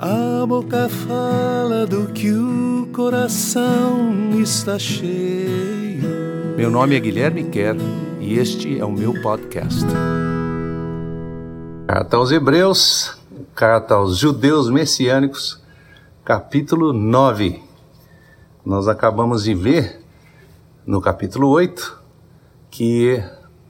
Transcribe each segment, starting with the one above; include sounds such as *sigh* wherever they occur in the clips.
A boca fala do que o coração está cheio. Meu nome é Guilherme Kerr e este é o meu podcast. Carta aos Hebreus, carta aos Judeus Messiânicos, capítulo 9. Nós acabamos de ver no capítulo 8 que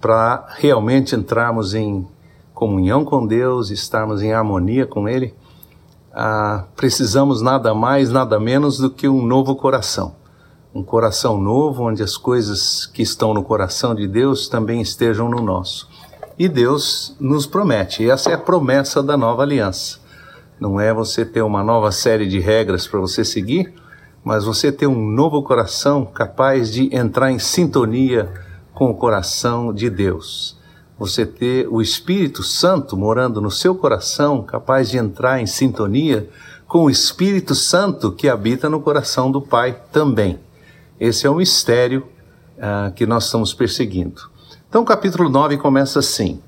para realmente entrarmos em comunhão com Deus, estarmos em harmonia com Ele, ah, precisamos nada mais, nada menos do que um novo coração. Um coração novo, onde as coisas que estão no coração de Deus também estejam no nosso. E Deus nos promete, essa é a promessa da nova aliança. Não é você ter uma nova série de regras para você seguir, mas você ter um novo coração capaz de entrar em sintonia com o coração de Deus você ter o Espírito Santo morando no seu coração, capaz de entrar em sintonia com o Espírito Santo que habita no coração do Pai também. Esse é o mistério uh, que nós estamos perseguindo. Então, o capítulo 9 começa assim.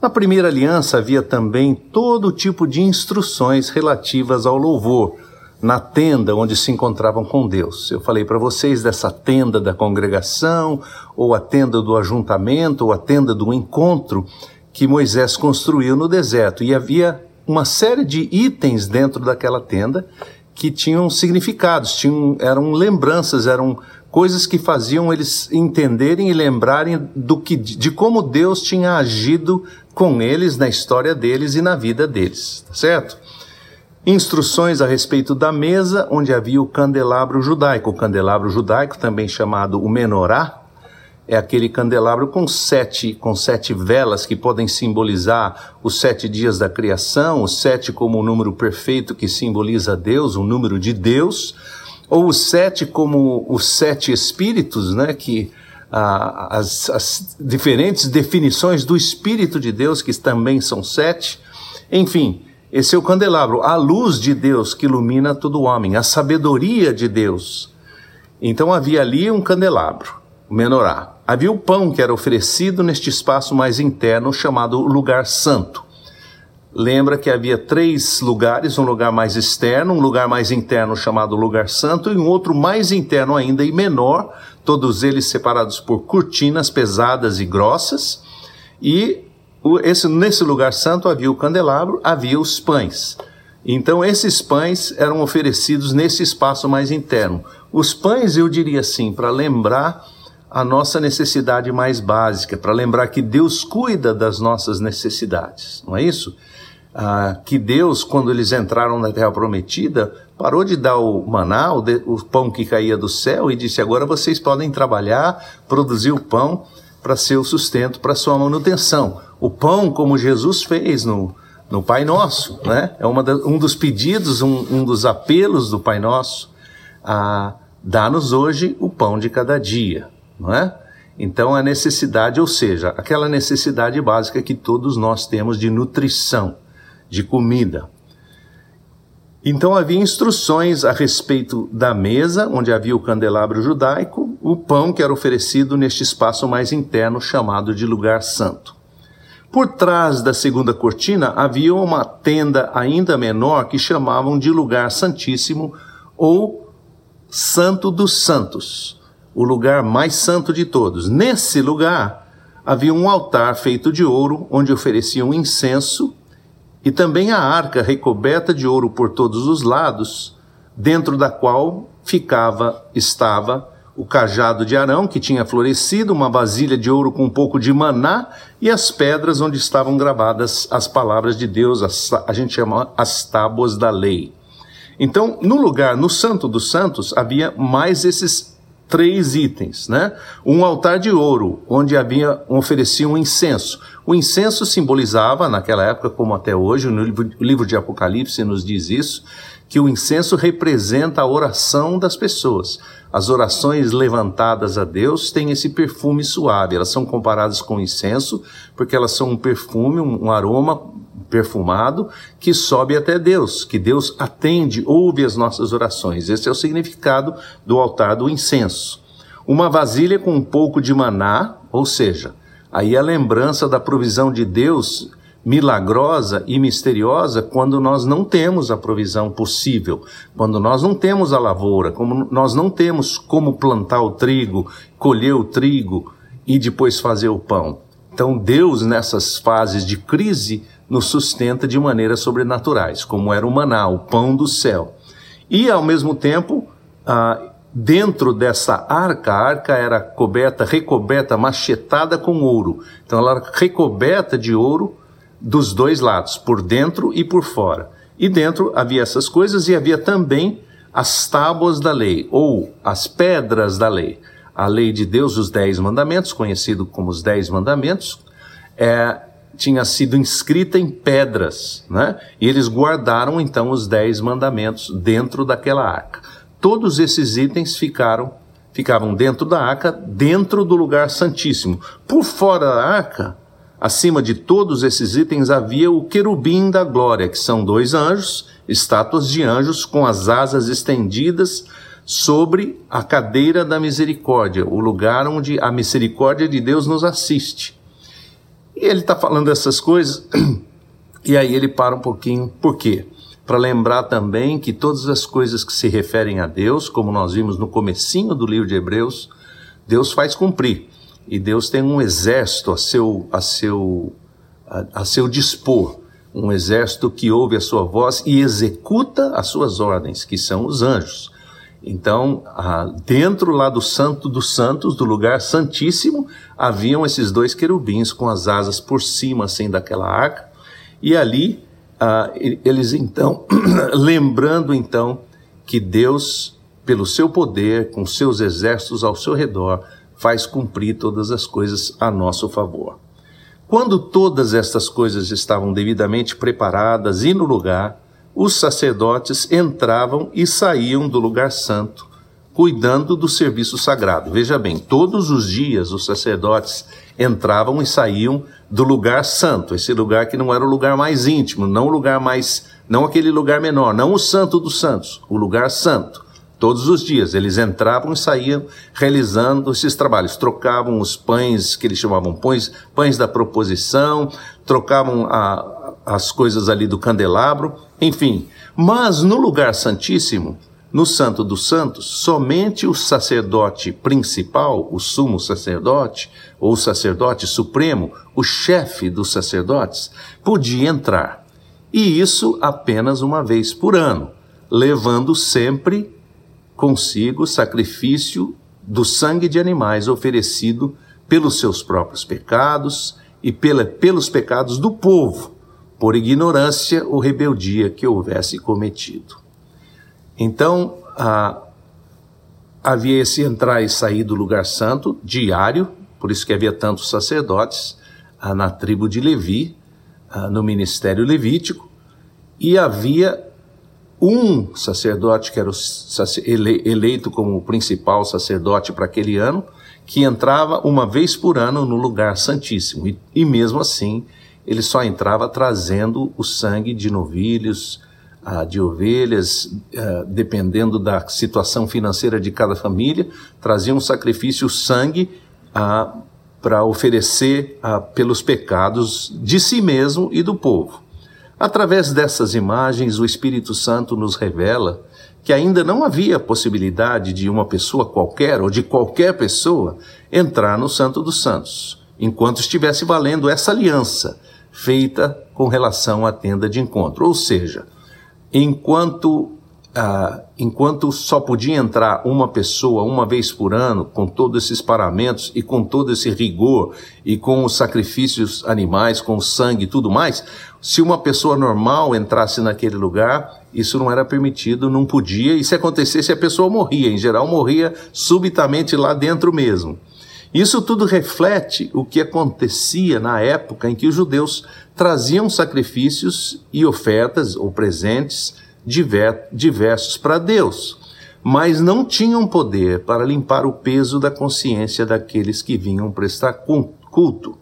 Na primeira aliança havia também todo tipo de instruções relativas ao louvor na tenda onde se encontravam com Deus. Eu falei para vocês dessa tenda da congregação, ou a tenda do ajuntamento, ou a tenda do encontro que Moisés construiu no deserto. E havia uma série de itens dentro daquela tenda que tinham significados, tinham, eram lembranças, eram coisas que faziam eles entenderem e lembrarem do que, de como Deus tinha agido com eles na história deles e na vida deles, tá certo? Instruções a respeito da mesa onde havia o candelabro judaico. O candelabro judaico, também chamado o menorá, é aquele candelabro com sete, com sete velas que podem simbolizar os sete dias da criação, o sete como o número perfeito que simboliza Deus, o número de Deus, ou o sete como os sete espíritos, né, que ah, as, as diferentes definições do Espírito de Deus, que também são sete. Enfim, esse é o candelabro, a luz de Deus que ilumina todo homem, a sabedoria de Deus. Então havia ali um candelabro, o menorá. Havia o pão que era oferecido neste espaço mais interno chamado lugar santo. Lembra que havia três lugares, um lugar mais externo, um lugar mais interno chamado lugar santo e um outro mais interno ainda e menor, todos eles separados por cortinas pesadas e grossas, e esse, nesse lugar santo havia o candelabro, havia os pães. Então, esses pães eram oferecidos nesse espaço mais interno. Os pães, eu diria assim, para lembrar a nossa necessidade mais básica, para lembrar que Deus cuida das nossas necessidades, não é isso? Ah, que Deus, quando eles entraram na Terra Prometida, parou de dar o maná, o, de, o pão que caía do céu, e disse: agora vocês podem trabalhar, produzir o pão para seu sustento, para sua manutenção o pão como Jesus fez no, no Pai Nosso, né? É da, um dos pedidos, um, um, dos apelos do Pai Nosso a dá-nos hoje o pão de cada dia, não é? Então a necessidade, ou seja, aquela necessidade básica que todos nós temos de nutrição, de comida. Então havia instruções a respeito da mesa, onde havia o candelabro judaico, o pão que era oferecido neste espaço mais interno chamado de lugar santo. Por trás da segunda cortina havia uma tenda ainda menor que chamavam de lugar santíssimo ou Santo dos Santos, o lugar mais santo de todos. Nesse lugar havia um altar feito de ouro onde ofereciam incenso e também a arca recoberta de ouro por todos os lados, dentro da qual ficava estava o cajado de Arão, que tinha florescido, uma vasilha de ouro com um pouco de maná e as pedras onde estavam gravadas as palavras de Deus, as, a gente chama as tábuas da lei. Então, no lugar, no Santo dos Santos, havia mais esses três itens, né? Um altar de ouro, onde havia oferecia um incenso. O incenso simbolizava, naquela época, como até hoje, no livro, de Apocalipse nos diz isso, que o incenso representa a oração das pessoas. As orações levantadas a Deus têm esse perfume suave, elas são comparadas com incenso, porque elas são um perfume, um aroma perfumado que sobe até Deus, que Deus atende, ouve as nossas orações. Esse é o significado do altar do incenso. Uma vasilha com um pouco de maná, ou seja, aí a lembrança da provisão de Deus milagrosa e misteriosa quando nós não temos a provisão possível, quando nós não temos a lavoura, como nós não temos como plantar o trigo, colher o trigo e depois fazer o pão. Então Deus nessas fases de crise nos sustenta de maneiras sobrenaturais, como era o maná, o pão do céu. E ao mesmo tempo, ah, dentro dessa arca, a arca era coberta, recoberta, machetada com ouro. Então ela era recoberta de ouro dos dois lados, por dentro e por fora. E dentro havia essas coisas e havia também as tábuas da lei, ou as pedras da lei. A lei de Deus, os Dez Mandamentos, conhecido como os Dez Mandamentos, é, tinha sido inscrita em pedras, né? E eles guardaram então os Dez Mandamentos dentro daquela arca. Todos esses itens ficaram ficavam dentro da arca, dentro do lugar santíssimo. Por fora da arca Acima de todos esses itens havia o querubim da glória, que são dois anjos, estátuas de anjos com as asas estendidas sobre a cadeira da misericórdia, o lugar onde a misericórdia de Deus nos assiste. E ele está falando essas coisas, *clears throat* e aí ele para um pouquinho. Por quê? Para lembrar também que todas as coisas que se referem a Deus, como nós vimos no comecinho do livro de Hebreus, Deus faz cumprir. E Deus tem um exército a seu, a seu, a, a seu dispor, um exército que ouve a sua voz e executa as suas ordens, que são os anjos. Então, dentro lá do Santo dos Santos, do lugar santíssimo, haviam esses dois querubins com as asas por cima, assim, daquela arca. E ali, eles então, *clears throat* lembrando então que Deus, pelo seu poder, com seus exércitos ao seu redor, faz cumprir todas as coisas a nosso favor. Quando todas estas coisas estavam devidamente preparadas e no lugar, os sacerdotes entravam e saíam do lugar santo, cuidando do serviço sagrado. Veja bem, todos os dias os sacerdotes entravam e saíam do lugar santo, esse lugar que não era o lugar mais íntimo, não o lugar mais, não aquele lugar menor, não o santo dos santos, o lugar santo. Todos os dias eles entravam e saíam realizando esses trabalhos. Trocavam os pães que eles chamavam pães, pães da proposição, trocavam a, as coisas ali do candelabro, enfim. Mas no lugar santíssimo, no Santo dos Santos, somente o sacerdote principal, o sumo sacerdote, ou o sacerdote supremo, o chefe dos sacerdotes, podia entrar. E isso apenas uma vez por ano, levando sempre consigo sacrifício do sangue de animais oferecido pelos seus próprios pecados e pela, pelos pecados do povo, por ignorância ou rebeldia que houvesse cometido. Então, havia esse entrar e sair do lugar santo diário, por isso que havia tantos sacerdotes ah, na tribo de Levi, ah, no ministério levítico, e havia um sacerdote que era eleito como principal sacerdote para aquele ano, que entrava uma vez por ano no lugar santíssimo. E, e mesmo assim, ele só entrava trazendo o sangue de novilhos, ah, de ovelhas, ah, dependendo da situação financeira de cada família, trazia um sacrifício, sangue, ah, para oferecer pelos pecados de si mesmo e do povo. Através dessas imagens, o Espírito Santo nos revela que ainda não havia possibilidade de uma pessoa qualquer ou de qualquer pessoa entrar no Santo dos Santos, enquanto estivesse valendo essa aliança feita com relação à tenda de encontro. Ou seja, enquanto ah, enquanto só podia entrar uma pessoa uma vez por ano, com todos esses paramentos e com todo esse rigor e com os sacrifícios animais, com o sangue e tudo mais, se uma pessoa normal entrasse naquele lugar, isso não era permitido, não podia, e se acontecesse, a pessoa morria. Em geral, morria subitamente lá dentro mesmo. Isso tudo reflete o que acontecia na época em que os judeus traziam sacrifícios e ofertas ou presentes diversos para Deus, mas não tinham poder para limpar o peso da consciência daqueles que vinham prestar culto.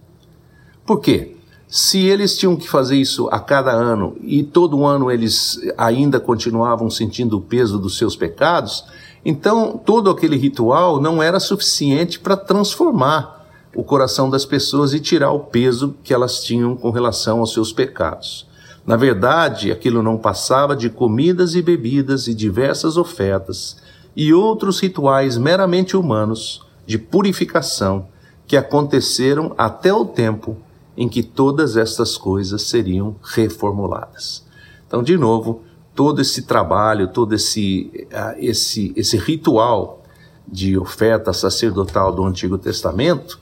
Por quê? Se eles tinham que fazer isso a cada ano e todo ano eles ainda continuavam sentindo o peso dos seus pecados, então todo aquele ritual não era suficiente para transformar o coração das pessoas e tirar o peso que elas tinham com relação aos seus pecados. Na verdade, aquilo não passava de comidas e bebidas e diversas ofertas e outros rituais meramente humanos de purificação que aconteceram até o tempo em que todas estas coisas seriam reformuladas. Então, de novo, todo esse trabalho, todo esse, uh, esse, esse ritual de oferta sacerdotal do Antigo Testamento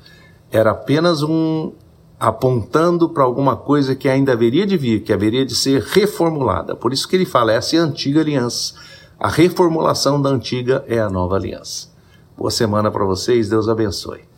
era apenas um apontando para alguma coisa que ainda haveria de vir, que haveria de ser reformulada. Por isso que ele fala, essa é a antiga aliança. A reformulação da antiga é a nova aliança. Boa semana para vocês, Deus abençoe.